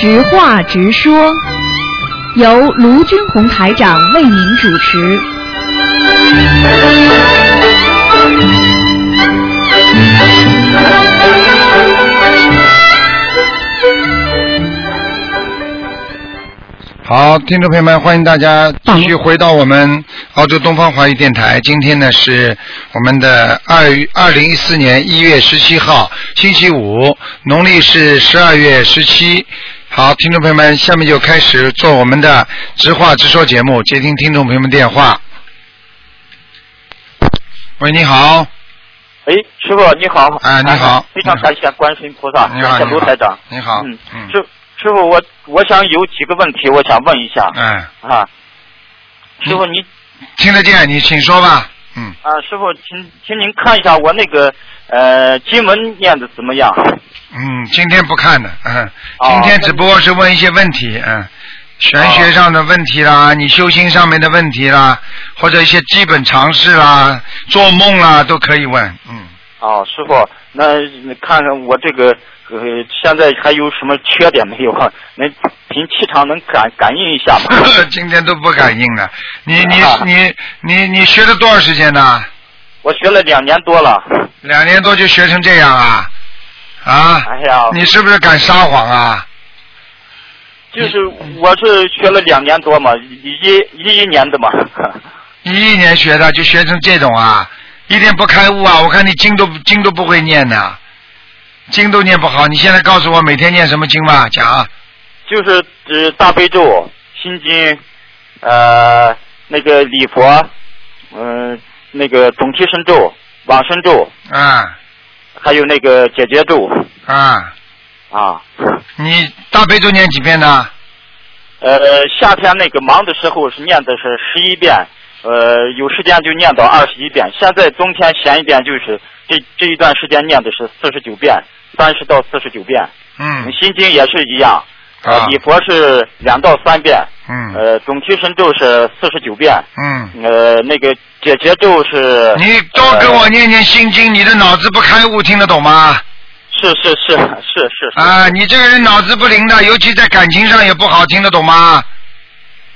直话直说，由卢军红台长为您主持。好，听众朋友们，欢迎大家继续回到我们澳洲东方华语电台。今天呢是我们的二二零一四年一月十七号，星期五，农历是十二月十七。好，听众朋友们，下面就开始做我们的直话直说节目，接听听众朋友们电话。喂，你好，哎，师傅你好。哎你好非常感谢观世音菩萨，你好，感谢卢台长。你好，嗯嗯，师师傅，我我想有几个问题，我想问一下嗯，啊。师傅你听得见，你请说吧。嗯，啊，师傅，请请您看一下我那个呃经文念的怎么样？嗯，今天不看的，嗯，哦今天只不过是问一些问题，嗯，玄学上的问题啦，你修心上面的问题啦，或者一些基本常识啦，做梦啦都可以问，嗯，哦，师傅，那你看看我这个呃现在还有什么缺点没有啊？能凭气场能感感应一下吗？今天都不感应了，你你啊你你你学了多少时间呢？我学了两年多了。两年多就学成这样啊？啊？哎呀，你是不是敢撒谎啊？就是我是学了两年多嘛，一一一年的嘛。一一年学的就学成这种啊？一点不开悟啊！我看你经都经都不会念的，经都念不好。你现在告诉我每天念什么经吧，讲啊。就是指大悲咒、心经，呃那个礼佛，嗯、那个总提神咒、往生咒，啊还有那个解结咒啊！啊。你大悲咒念几遍呢？呃，夏天那个忙的时候是念的是十一遍，呃，有时间就念到二十一遍。现在冬天闲一点，就是这这一段时间念的是四十九遍，三十到四十九遍。嗯心经也是一样，呃啊，礼佛是两到三遍，嗯呃，总提神咒是四十九遍，嗯，呃，那个解结咒是。你多跟我念念心经，你的脑子不开悟，听得懂吗？是是是是是是。啊，你这个人脑子不灵的，尤其在感情上也不好，听得懂吗？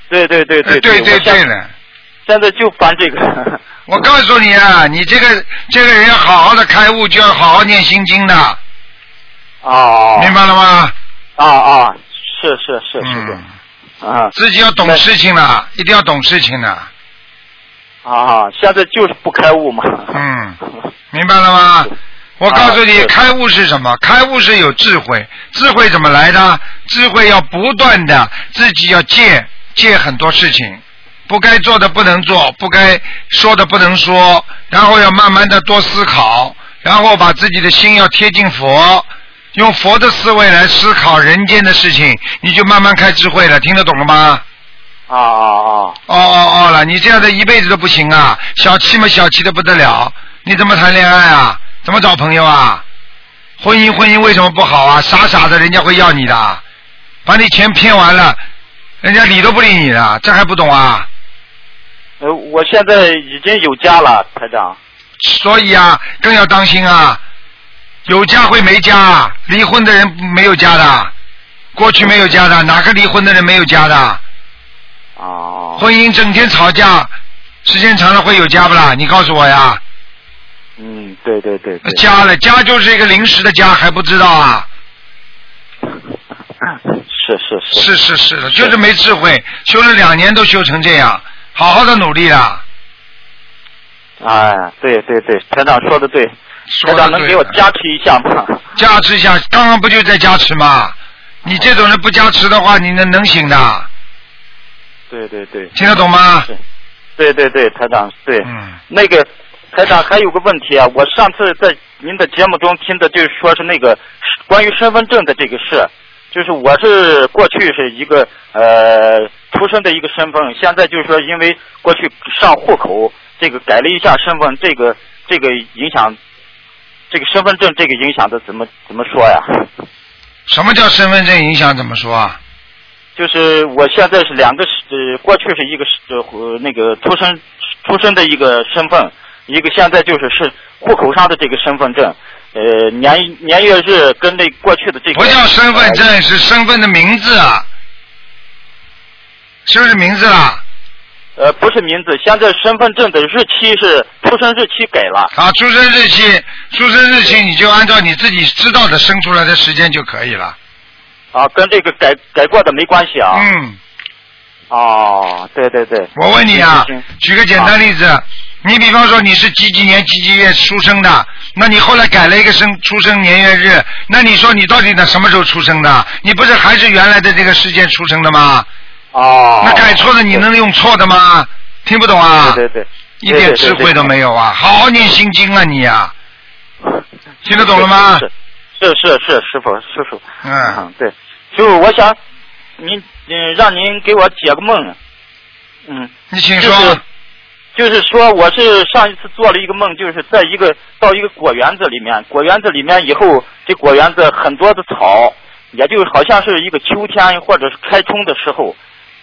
对对对对呃对对对了。现在就烦这个。我告诉你啊，你这个这个人要好好的开悟，就要好好念心经的，哦。明白了吗？啊啊，是是是是的。嗯，啊自己要懂事情了，一定要懂事情了，啊！现在就是不开悟嘛。嗯，明白了吗？我告诉你，啊开悟是什么？开悟是有智慧，智慧怎么来的？智慧要不断的自己要戒戒很多事情，不该做的不能做，不该说的不能说，然后要慢慢的多思考，然后把自己的心要贴近佛，用佛的思维来思考人间的事情，你就慢慢开智慧了，听得懂了吗？啊啊啊！哦哦哦了，你这样的一辈子都不行啊！小气嘛，小气的不得了，你怎么谈恋爱啊？怎么找朋友啊？婚姻婚姻为什么不好啊？傻傻的，人家会要你的，把你钱骗完了，人家理都不理你的，这还不懂啊？呃，我现在已经有家了，台长。所以啊，更要当心啊！有家会没家啊？离婚的人没有家的，过去没有家的，哪个离婚的人没有家的？哦。婚姻整天吵架，时间长了会有家不啦？你告诉我呀！嗯，对对对对。家了，家就是一个临时的家，还不知道啊？是 是是。是是是的，就是没智慧，修了两年都修成这样，好好的努力了。哎，对对对，台长说的对。说台长能给我加持一下吗？加持一下，刚刚不就在加持吗？你这种人不加持的话，你能能行的？对对对。听得懂吗？对对对，台长对。嗯。那个台长还有个问题啊，我上次在您的节目中听的，就是说是那个关于身份证的这个事，就是我是过去是一个呃出生的一个身份，现在就是说因为过去上户口这个改了一下身份，这个这个影响这个身份证这个影响的怎么怎么说呀？什么叫身份证影响？怎么说啊？就是我现在是两个是呃，过去是一个是呃那个出生出生的一个身份，一个现在就是是户口上的这个身份证。呃年年月日跟那过去的这个不叫身份证，是身份的名字啊，是不是名字啦？呃，不是名字，现在身份证的日期是出生日期改了。啊，出生日期，出生日期你就按照你自己知道的生出来的时间就可以了。啊，跟这个改改过的没关系啊。嗯，哦，对对对。我问你啊举个简单例子，你比方说你是几几年几几月出生的，那你后来改了一个生出生年月日，那你说你到底呢什么时候出生的？你不是还是原来的这个时间出生的吗？哦。那改错了你能用错的吗？听不懂啊？对对对。一点智慧都没有啊！好好念心经啊你呀、听得懂了吗？是是是是，师傅师傅。嗯，嗯，对，师傅，我想您嗯让您给我解个梦。嗯。你请说。就是就是说，我是上一次做了一个梦，就是在一个到一个果园子里面，果园子里面以后，这果园子很多的草，也就好像是一个秋天或者是开春的时候，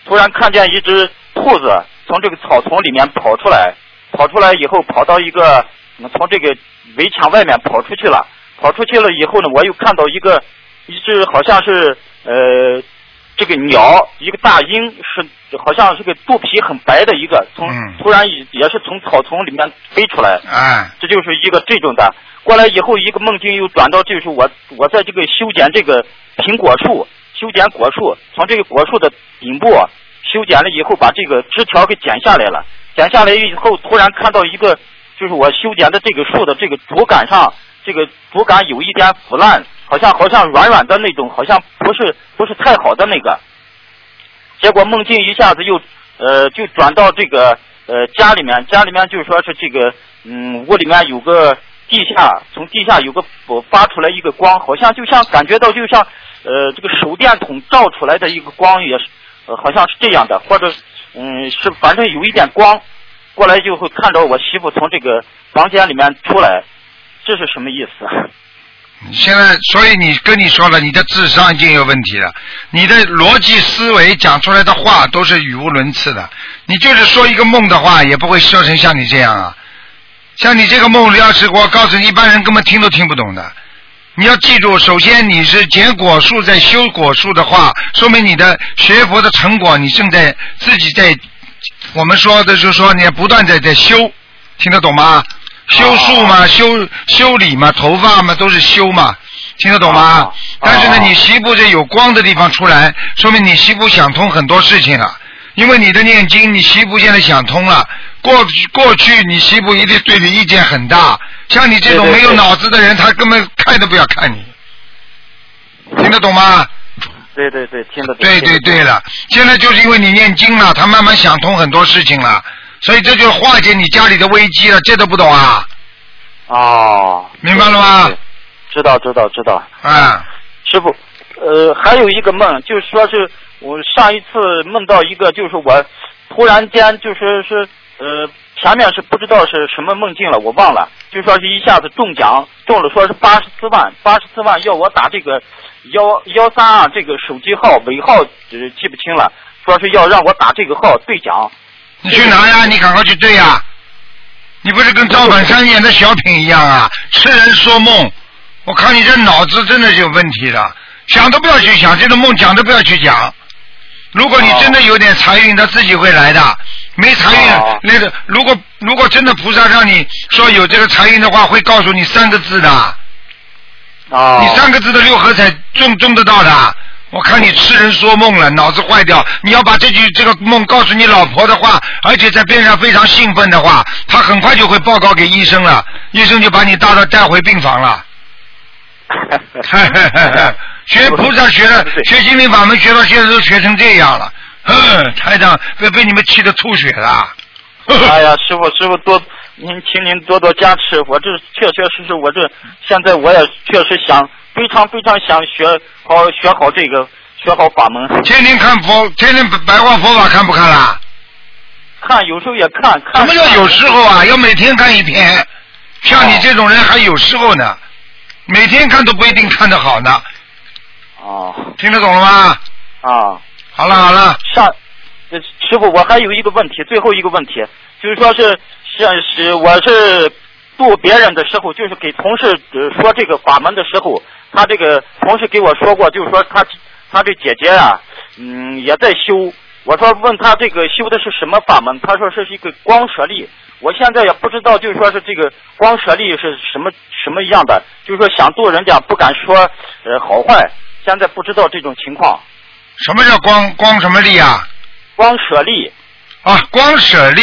突然看见一只兔子从这个草丛里面跑出来，跑出来以后跑到一个嗯从这个围墙外面跑出去了，跑出去了以后呢，我又看到一个一只好像是呃这个鸟，一个大鹰是好像是个肚皮很白的一个，从、嗯。突然也也是从草丛里面飞出来，哎，这就是一个这种的。过来以后，一个梦境又转到就是我我在这个修剪这个苹果树，修剪果树，从这个果树的顶部修剪了以后，把这个枝条给剪下来了。剪下来以后，突然看到一个，就是我修剪的这个树的这个竹杆上，这个竹杆有一点腐烂，好像好像软软的那种，好像不是不是太好的那个。结果梦境一下子又呃就转到这个呃家里面，家里面就是说是这个嗯屋里面有个地下，从地下有个发出来一个光，好像就像感觉到就像呃这个手电筒照出来的一个光也是，好像是这样的，或者嗯是反正有一点光，过来就会看到我媳妇从这个房间里面出来，这是什么意思？现在，所以你跟你说了，你的智商已经有问题了，你的逻辑思维讲出来的话都是语无伦次的。你就是说一个梦的话，也不会说成像你这样啊。像你这个梦，要是我告诉你，一般人根本听都听不懂的。你要记住，首先你是结果树在修果树的话，说明你的学佛的成果，你正在自己在，我们说的就是说你不断在在修，听得懂吗？修树嘛，修修理嘛，头发嘛，都是修嘛，听得懂吗？哦但是呢，哦你媳妇这有光的地方出来，说明你媳妇想通很多事情了。因为你的念经，你媳妇现在想通了。过去过去，你媳妇一定对你意见很大。像你这种没有脑子的人，他根本看都不要看你。听得懂吗？对对对，听得懂。对对对了，现在就是因为你念经了，他慢慢想通很多事情了，所以这就化解你家里的危机了，这都不懂啊？哦，明白了吗知道知道知道。嗯，师傅，呃，还有一个梦，就是说是我上一次梦到一个，就是我突然间就是是呃前面是不知道是什么梦境了，我忘了，就说是一下子中奖，中了说是八十四万，八十四万要我打这个幺幺三二这个手机号尾号呃记不清了，说是要让我打这个号兑奖。你去拿呀，你赶快去兑呀。你不是跟赵本山演的小品一样啊？痴人说梦，我看你这脑子真的是有问题的，想都不要去想，这种梦讲都不要去讲。如果你真的有点财运，他自己会来的。没财运哦，那个如果如果真的菩萨让你说有这个财运的话，会告诉你三个字的。哦你三个字的六合彩中中得到的。我看你痴人说梦了，脑子坏掉。你要把这句这个梦告诉你老婆的话，而且在边上非常兴奋的话，她很快就会报告给医生了，医生就把你带到带回病房了。学菩萨学的，学心灵法门学到现在都学成这样了，哼，台长被被你们气得吐血了。哎呀，师傅，师傅多，您请您多多加持。我这确确实实，我这现在我也确实想，非常非常想学好学好这个，学好法门。天天看佛，天天白话佛法看不看啦？看有时候也看看。什么叫有时候啊？要每天看一篇。像你这种人还有时候呢，每天看都不一定看得好呢。哦听得懂了吗？啊，好了好了，上，呃师傅，我还有一个问题，最后一个问题，就是说是是是我是度别人的时候，就是给同事呃说这个法门的时候，他这个同事给我说过，就是说他他这姐姐啊，嗯，也在修。我说问他这个修的是什么法门，他说这是一个光舍利。我现在也不知道，就是说是这个光舍利是什么什么样的，就是说想度人家不敢说呃好坏，现在不知道这种情况。什么叫光光什么力啊？光舍利，啊，光舍利。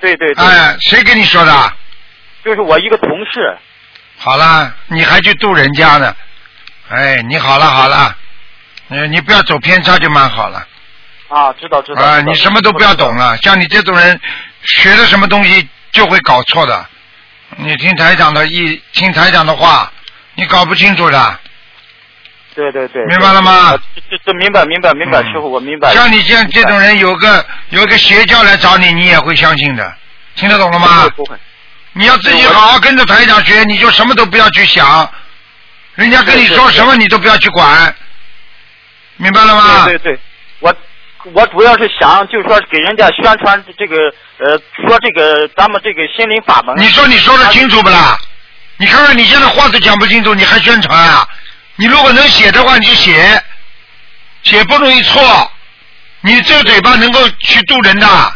对对对，哎，谁跟你说的？就是我一个同事。好了，你还去度人家呢？哎，你好了好了，你你不要走偏差就蛮好了。啊，知道知道。啊，你什么都不要懂了，像你这种人，学的什么东西就会搞错的。你听台长的意，听台长的话，你搞不清楚的。对对对。明白了吗呃这这这明白明白明白，嗯师傅我明白。像你这样这种人，有个有个邪教来找你，你也会相信的。听得懂了吗？不会。你要自己好好跟着台长学，你就什么都不要去想，人家跟你说什么你都不要去管，明白了吗？对对对，我我主要是想就是说给人家宣传这个呃说这个咱们这个心灵法门。你说你说的清楚不啦？你看看你现在话都讲不清楚，你还宣传啊？你如果能写的话，你就写，写不容易错。你这个嘴巴能够去渡人的。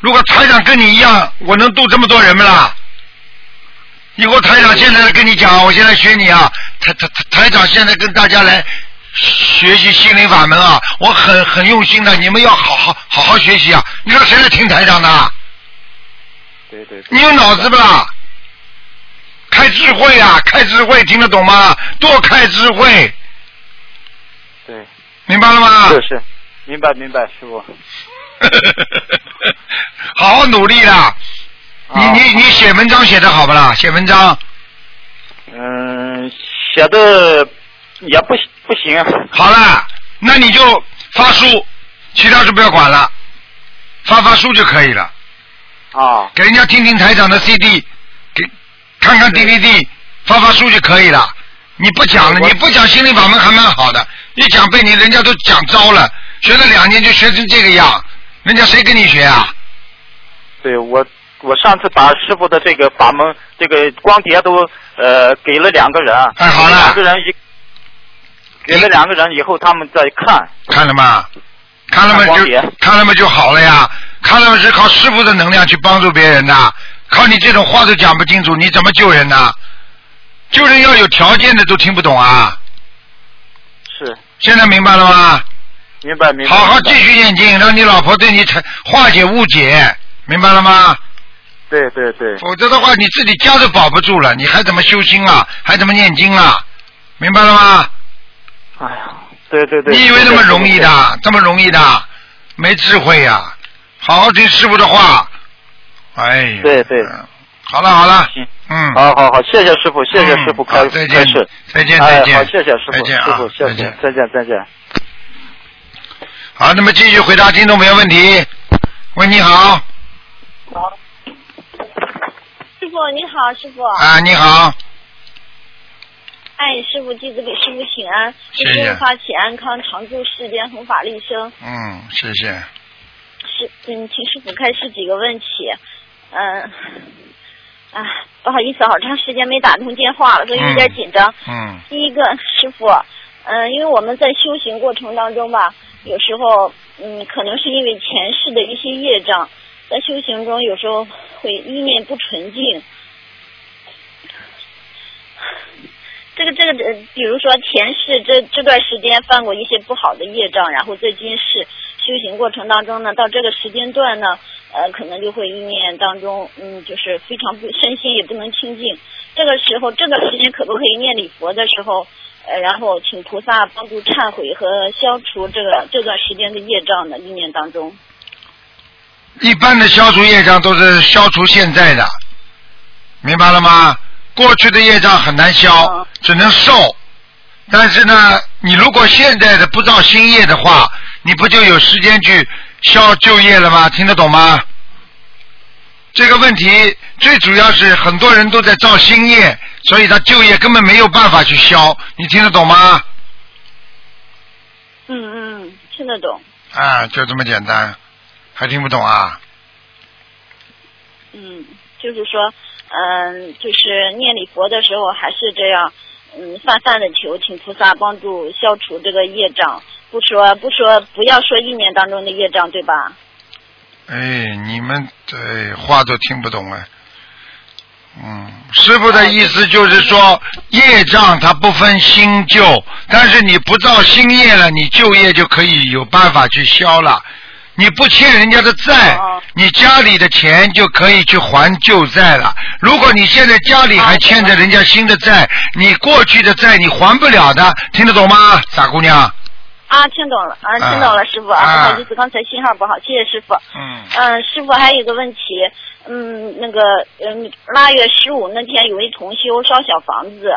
如果台长跟你一样，我能渡这么多人不啦？以后台长现在来跟你讲，我现在学你啊，台台台台长现在跟大家来学习心灵法门啊，我很很用心的，你们要好好好好学习啊！你说谁来听台长的？对对对。你有脑子不啦？开智慧啊，开智慧，听得懂吗？多开智慧，对，明白了吗？是是，明白明白，师傅。好好努力啦！你啊你你写文章写的好不啦？写文章嗯，写的也不不行。好了，那你就发书，其他就不要管了，发发书就可以了。啊，给人家听听台长的 CD，给看看 DVD，发发书就可以了。你不讲了，你不讲心灵法门还蛮好的，一讲被你人家都讲糟了，学了两年就学成这个样，人家谁跟你学啊？对我我上次把师傅的这个法门这个光碟都呃给了两个人，哎好了两个人一给了两个人以后他们在看，看了吗？看了吗？就看了吗？就好了呀。看了吗？是靠师傅的能量去帮助别人的，靠你这种话都讲不清楚，你怎么救人呢？救人要有条件的都听不懂啊！是现在明白了吗？明白明白。好好继。续念经，让你老婆对你才化解误解，明白了吗？对对对，否则的话，你自己家都保不住了，你还怎么修心啊？还怎么念经啊？明白了吗？哎呀，对对对。你以为那么容易？的？这么容易的？没智慧呀、好好听师傅的话。哎呀。对对嗯好了好了，行，嗯。好好好，谢谢师傅，谢谢师傅嗯开再见。再见哎再见好，谢谢师傅，再见啊师傅，谢谢再见，再见再见。好，那么继续回答听众朋友问题。喂，你好，师傅你好，师傅。啊，你好，哎，师傅，弟子给师傅请安，谢谢祝师傅发起安康，常驻世间，弘法利生。嗯，谢谢。是，嗯，请师傅开始几个问题。嗯，啊，不好意思，好长时间没打通电话了，所以有点紧张。嗯第一个，师傅，嗯，因为我们在修行过程当中吧，有时候，嗯，可能是因为前世的一些业障，在修行中有时候会意念不纯净。这个这个，呃比如说前世这这段时间犯过一些不好的业障，然后在今世修行过程当中呢，到这个时间段呢，呃，可能就会意念当中，嗯，就是非常不身心也不能清净。这个时候，这个时间可不可以念礼佛的时候，呃，然后请菩萨帮助忏悔和消除这个这段时间的业障呢？意念当中，一般的消除业障都是消除现在的，明白了吗？过去的业障很难消嗯，只能受。但是呢，你如果现在的不造新业的话，你不就有时间去消旧业了吗？听得懂吗？这个问题最主要是很多人都在造新业，所以他就业根本没有办法去消。你听得懂吗？嗯嗯，听得懂，啊，就这么简单，还听不懂啊？嗯，就是说，嗯，就是念礼佛的时候还是这样，嗯，泛泛的求，请菩萨帮助消除这个业障。不说不说，不要说一年当中的业障，对吧？哎，你们这话都听不懂哎。嗯，师傅的意思就是说，业障它不分新旧，但是你不造新业了，你旧业就可以有办法去消了。你不欠人家的债，你家里的钱就可以去还旧债了。如果你现在家里还欠着人家新的债，你过去的债你还不了的，听得懂吗，傻姑娘？啊，听懂了，啊，听懂了，师傅啊，不好意思，刚才信号不好，谢谢师傅。嗯。嗯，师傅还有个问题，嗯，那个，嗯，腊月十五那天有一同修烧小房子，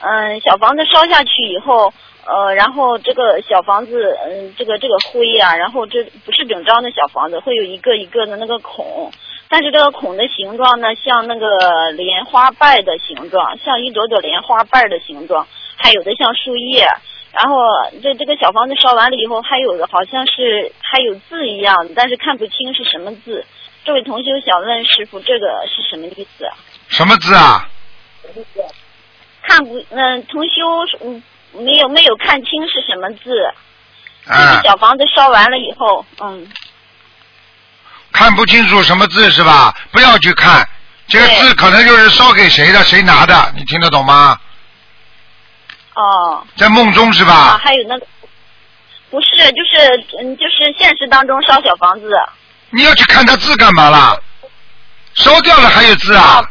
嗯，小房子烧下去以后。呃，然后这个小房子，嗯，这个这个灰呀，然后这不是整张的小房子，会有一个一个的那个孔，但是这个孔的形状呢，像那个莲花瓣的形状，像一朵朵莲花瓣的形状，还有的像树叶。然后这这个小房子烧完了以后，还有的好像是还有字一样，但是看不清是什么字。这位同修想问师傅，这个是什么意思？什么字啊？看不，嗯，同修，嗯。没有没有看清是什么字，这个小房子烧完了以后，嗯，看不清楚什么字是吧？不要去看，这个字可能就是烧给谁的，谁拿的，你听得懂吗？哦。在梦中是吧？啊，还有那个，不是，就是嗯，就是现实当中烧小房子。你要去看他字干嘛啦？烧掉了还有字啊？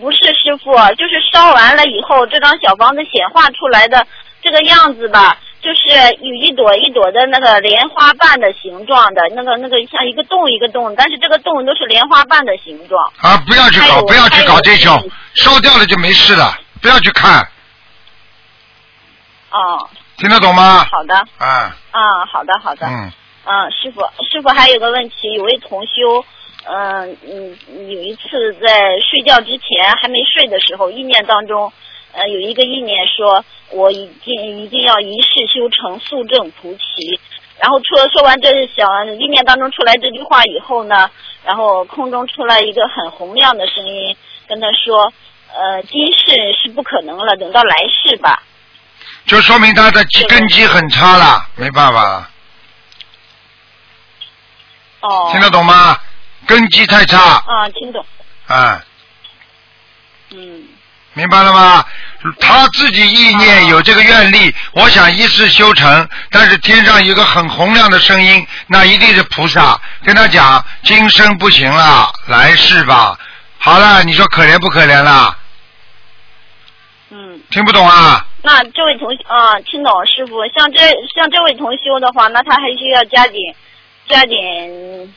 不是师傅，就是烧完了以后，这张小房子显化出来的这个样子吧，就是有一朵一朵的那个莲花瓣的形状的，那个那个像一个洞一个洞，但是这个洞都是莲花瓣的形状。啊，不要去搞，不要去搞这种，烧掉了就没事了，不要去看。哦。听得懂吗？好的。啊。啊，好的，好的。嗯。嗯，师傅，师傅还有个问题，有位同修。嗯嗯，有一次在睡觉之前还没睡的时候，意念当中，呃，有一个意念说，我一定一定要一世修成速证菩提。然后出了说完这想意念当中出来这句话以后呢，然后空中出来一个很洪亮的声音，跟他说，呃，今世是不可能了，等到来世吧。就说明他的根基很差了，没办法。哦。听得懂吗？根基太差。啊，听懂。啊。嗯。明白了吗？他自己意念有这个愿力，我想一世修成，但是天上有个很洪亮的声音，那一定是菩萨跟他讲：今生不行了，来世吧。好了，你说可怜不可怜了？嗯。听不懂啊？那这位同学啊，听懂师傅，像这像这位同修的话，那他还需要加点加点。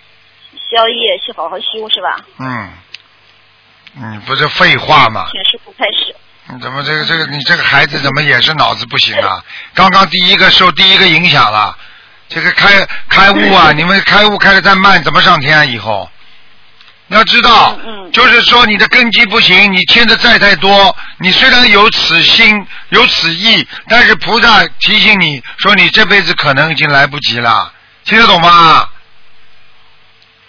宵夜去好好修是吧？嗯，你不是废话吗？请师傅开始。你怎么这个这个你这个孩子怎么也是脑子不行啊？刚刚第一个受第一个影响了，这个开开悟啊！你们开悟开的再慢，怎么上天啊？以后要知道，就是说你的根基不行，你欠的债太多。你虽然有此心有此意，但是菩萨提醒你说，你这辈子可能已经来不及了，听得懂吗？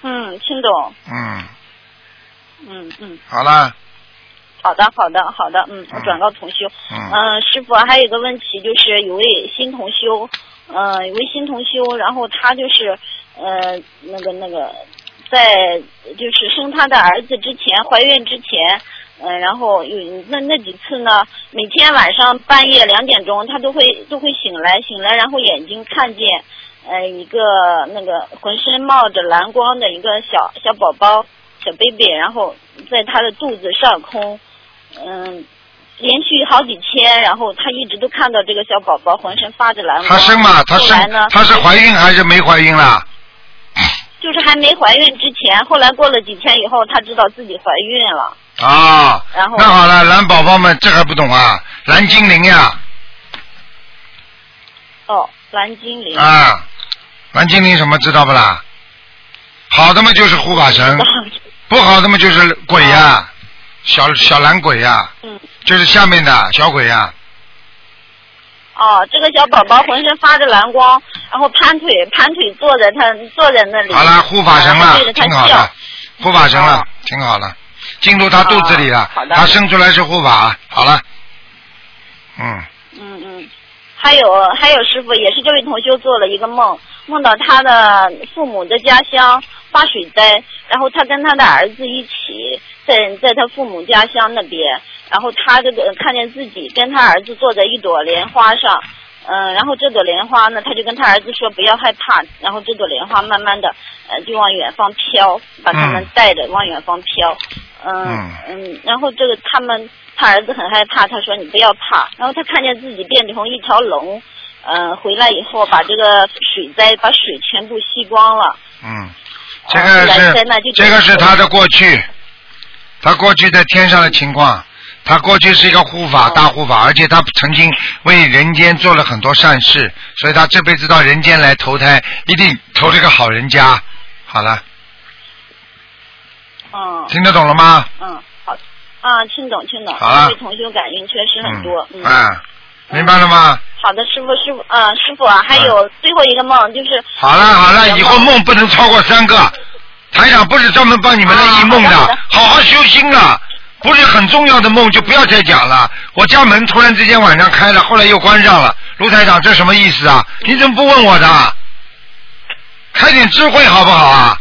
嗯，听懂。嗯。嗯嗯。好了。好的，好的，好的。嗯，我转告同修。嗯。嗯，师傅还有一个问题，就是有位新同修，嗯，有位新同修，然后他就是呃那个那个在就是生他的儿子之前，怀孕之前，嗯，然后有那那几次呢，每天晚上半夜两点钟，他都会都会醒来，醒来然后眼睛看见。呃，一个那个浑身冒着蓝光的一个小小宝宝，小 baby，然后在他的肚子上空，嗯，连续好几天，然后他一直都看到这个小宝宝浑身发着蓝光。他生嘛？他生？他是怀孕还是没怀孕啦？就是还没怀孕之前，后来过了几天以后，她知道自己怀孕了。啊。然后。那好了，蓝宝宝们这还不懂啊？蓝精灵呀。哦，蓝精灵。啊。蓝精灵什么知道不啦？好的嘛就是护法神，不好的嘛就是鬼呀，小小蓝鬼呀，就是下面的小鬼呀。哦，这个小宝宝浑身发着蓝光，然后盘腿盘腿坐在他坐在那里。好了，护法神了，挺好的，护法神了，挺好的，进入他肚子里了哦，好的他生出来是护法，好了，嗯，嗯嗯，还有还有师傅也是这位同修做了一个梦，梦到他的父母的家乡发水灾，然后他跟他的儿子一起在在他父母家乡那边，然后他这个看见自己跟他儿子坐在一朵莲花上。嗯，然后这朵莲花呢，他就跟他儿子说不要害怕，然后这朵莲花慢慢的，呃，就往远方飘，把他们嗯带着往远方飘。嗯嗯嗯，然后这个他们他儿子很害怕，他说你不要怕，然后他看见自己变成一条龙，嗯、回来以后把这个水灾把水全部吸光了。嗯，这哦个是这个是他的过去，他过去在天上的情况，他过去是一个护法哦大护法，而且他曾经为人间做了很多善事，所以他这辈子到人间来投胎，一定投这个好人家。好了，嗯听得懂了吗？嗯，好啊，听懂听懂，好了同修感应确实很多。嗯，啊，明白了吗？好的，师傅师傅啊，师傅啊，还有最后一个梦就是。好了好了，嗯以后梦不能超过三个。台长不是专门帮你们来忆梦的，啊好的好好修心啊！不是很重要的梦就不要再讲了。我家门突然之间晚上开了，后来又关上了。卢台长，这什么意思啊？你怎么不问我的？开点智慧好不好啊？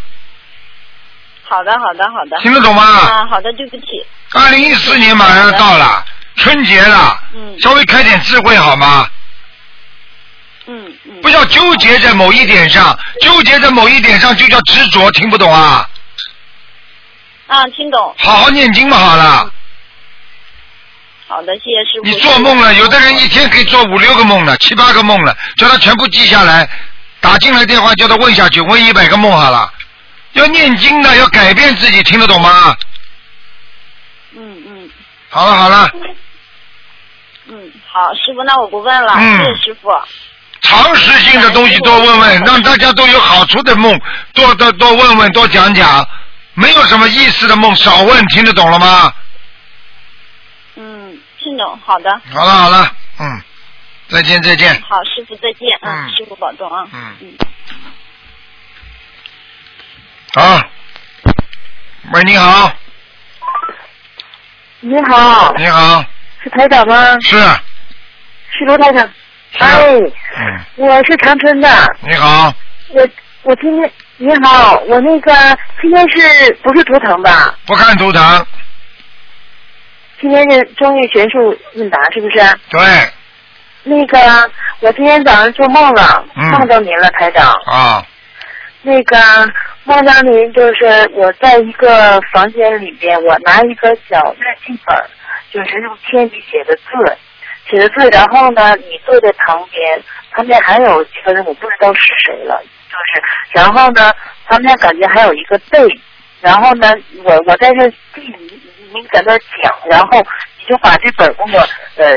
好的好的好的。听得懂吗？啊，好的，对不起。二零一四年马上要到了，春节了，嗯稍微开点智慧好吗？嗯嗯。不要纠结在某一点上，纠结在某一点上就叫执着，听不懂啊？啊，听懂。好好念经嘛，好了。好的，谢谢师傅。你做梦了，有的人一天可以做五六个梦了，七八个梦了，叫他全部记下来，打进来电话叫他问下去，问一百个梦好了。要念经的，要改变自己，听得懂吗？嗯嗯好了好了，嗯，好，师傅，那我不问了，嗯谢谢师傅。常识性的东西多问问，让大家都有好处的梦，多多多问问，多讲讲。没有什么意思的梦少问，听得懂了吗？嗯，听懂，好的。好了好了，嗯，再见再见。好，师傅再见，啊，嗯师傅保重啊。嗯嗯。好，喂，你好，你好，你好，是台长吗？是，是罗台长。是哎，嗯，我是长春的。你好，我我今天你好，我那个今天是不是图腾吧？不看图腾，今天是中医学术问答，是不是？对，那个我今天早上做梦了，嗯梦到您了，台长。啊，那个梦到您就是我在一个房间里边，我拿一个小日记本，就是用铅笔写的字，写的字，然后呢，你坐在旁边，旁边还有几个人，我不知道是谁了，就是，然后呢，他们家感觉还有一个背，然后呢，我我在这地你你在那讲，然后你就把这本给我呃。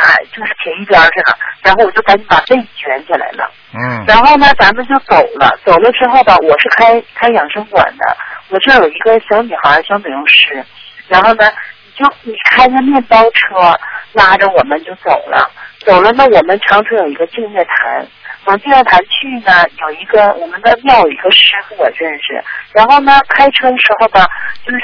哎，就是撇一边儿去了，然后我就赶紧把背卷起来了。嗯，然后呢，咱们就走了。走了之后吧，我是开开养生馆的，我这有一个小女孩，小美容师。然后呢，你就你开着面包车拉着我们就走了。走了呢，我们长春有一个净月潭，往净月潭去呢，有一个我们的庙有一个师傅我认识。然后呢，开车的时候吧，就是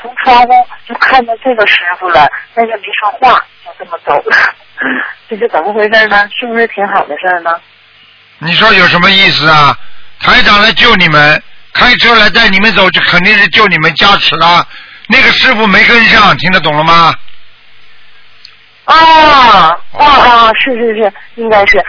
从窗户就看见这个师傅了，但是没说话，就这么走了。这是怎么回事呢？是不是挺好的事儿呢？你说有什么意思啊？台长来救你们，开车来带你们走，就肯定是救你们加持啦。那个师傅没跟上，听得懂了吗？啊啊啊！是是是，应该是。嗯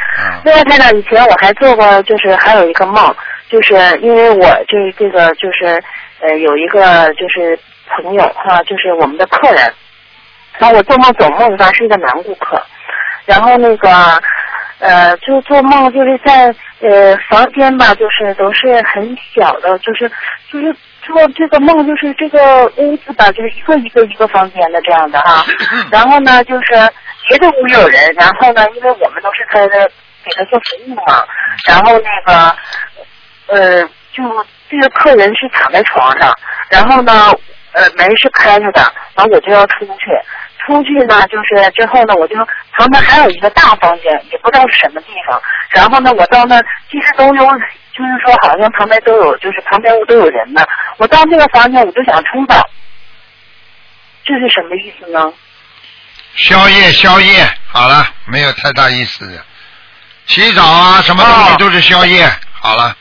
另外，台长，以前我还做过，就是还有一个梦，就是因为我这这个就是呃有一个就是朋友哈、就是我们的客人，然后我做梦总梦到是一个男顾客，然后那个呃就做梦就是在呃房间吧，就是都是很小的，就是就是做这个梦就是这个屋子吧，就是一个一个一个房间的这样的哈、然后呢，就是别的屋有人，然后呢，因为我们都是他的给他做服务嘛，然后那个呃，就这个客人是躺在床上，然后呢，呃，门是开着的，然后我就要出去，出去呢，就是之后呢，我就旁边还有一个大房间，也不知道是什么地方，然后呢，我到那其实都有就是说好像旁边都有，就是旁边屋都有人呢。我到这个房间我就想冲澡，这是什么意思呢？宵夜，宵夜，好了，没有太大意思的。洗澡啊，什么东西哦都是宵夜。好了，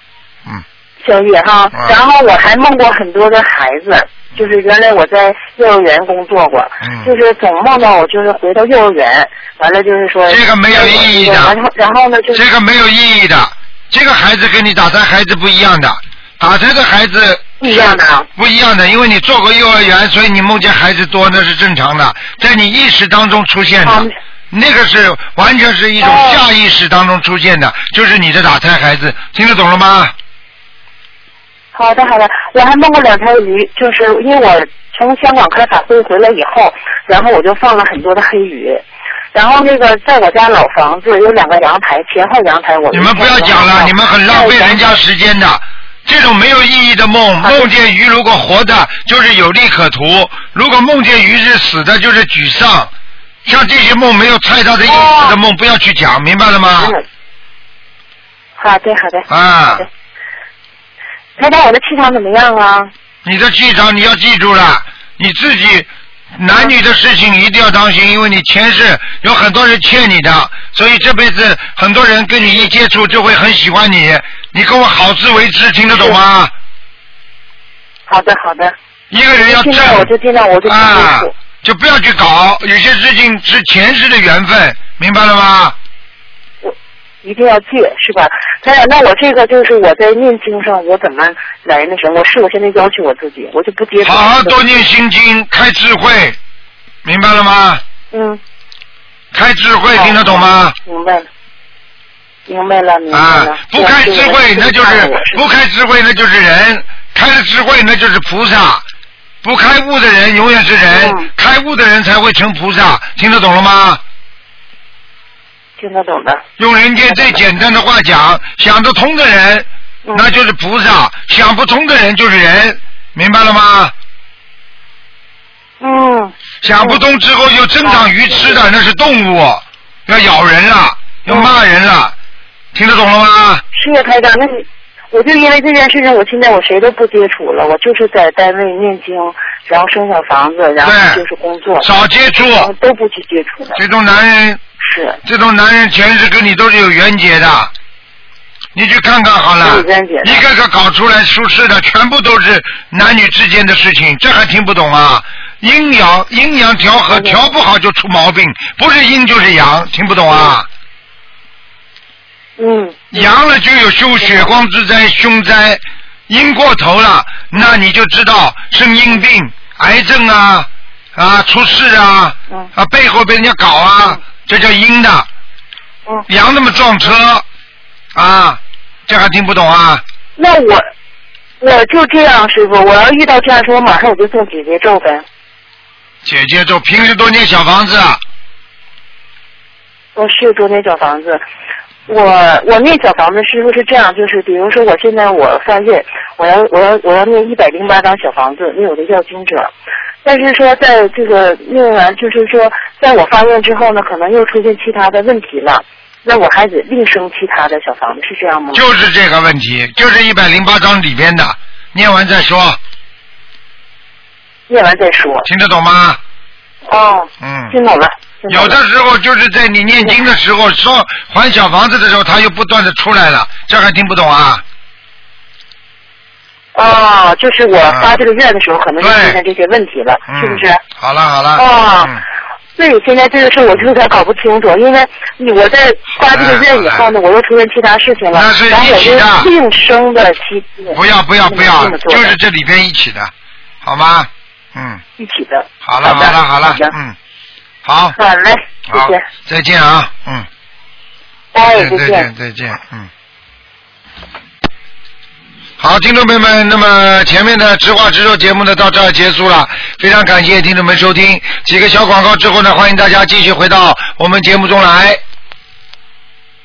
嗯，宵夜哈嗯，然后我还梦过很多的孩子，就是原来我在幼儿园工作过，嗯就是总梦到我就是回到幼儿园，完了就是说这个没有意义的然后然后呢就是这个没有意义的。这个孩子跟你打胎孩子不一样的，打胎的孩子不一样的啊不一样的，因为你做过幼儿园，所以你梦见孩子多那是正常的，在你意识当中出现的。啊那个是完全是一种哦下意识当中出现的，就是你的打胎孩子，听得懂了吗？好的好的，我还梦过两条鱼，就是因为我从香港开法会回来以后，然后我就放了很多的黑鱼。然后那个在我家老房子有两个阳台，前后阳台我你们不要讲了，你们很浪费人家时间的。这种没有意义的梦，梦见鱼如果活的，就是有利可图；如果梦见鱼是死的，就是沮丧。像这些梦没有太大的意思的梦，不要去讲，明白了吗？嗯，好的好的啊好的。台长，我的气场怎么样啊？你的气场你要记住了，你自己男女的事情一定要当心，因为你前世有很多人欠你的，所以这辈子很多人跟你一接触就会很喜欢你。你跟我好自为之，听得懂吗？好的好的，一个人要现在我就正尽量我就不接啊。，就不要去搞，有些事情是前世的缘分，明白了吗？我一定要戒，是吧？台长，那我这个就是我在念经上，我怎么来那什么？我是我现在要求我自己，我就不接受。好好多念心经，开智慧，明白了吗？嗯，开智慧，听得懂吗？明白了，明白了，明白啊了。，不开智慧那就是不开智慧那就是人，开了智慧那就是菩萨。不开悟的人永远是人，嗯开悟的人才会成菩萨，听得懂了吗？听得懂的。用人间最简单的话讲，想得通的人，嗯那就是菩萨；想不通的人就是人，明白了吗？嗯，想不通之后又增长鱼吃的，那是动物，要咬人了，要骂人了，听得懂了吗？是呀，台长，那你我就因为这件事情，我现在我谁都不接触了，我就是在单位念经，然后生小房子，然后就是工作，少接触，都不去接触的。这种男人，是，这种男人前世跟你都是有缘结的。你去看看好了一个个搞出来出事的，全部都是男女之间的事情，这还听不懂啊？阴阳阴阳调和，嗯调不好就出毛病，不是阴就是阳，听不懂啊？嗯，阳了就有凶血光之灾、凶灾，阴过头了，那你就知道生阴病、癌症啊啊出事啊嗯啊背后被人家搞啊，这叫阴的。嗯，阳那么撞车啊，这还听不懂啊？那我我就这样，师傅，我要遇到这样事，我马上我就送姐姐咒呗。姐姐咒，平时多念小房子，啊我是多念小房子，我我念小房子师傅是这样，就是比如说我现在我发现我要我要我要念一百零八张小房子，念我的要经者，但是说在这个念完，就是说在我发愿之后呢，可能又出现其他的问题了，那我还得另生其他的小房子，是这样吗？就是这个问题，就是一百零八章里边的，念完再说，念完再说。听得懂吗？哦，嗯。听懂了。有的时候就是在你念经的时候，说还小房子的时候，他又不断的出来了，这还听不懂啊？哦，就是我发这个愿的时候，可能就出现这些问题了，嗯，是不是？好了好了。哦嗯，对，现在这个事我就有点搞不清楚，因为你我在发这个愿以后呢，我又出现其他事情了，那是一起的。就另生的妻子，不要不要不要就是这里边一起的，好吗？嗯，一起的。好了好了好了嗯，好，好嘞，谢好谢，，再见啊，嗯，哎，再见。再见，嗯。好，听众朋友们，那么前面的直话直说节目呢到这儿结束了，非常感谢听众们收听。几个小广告之后呢，欢迎大家继续回到我们节目中来。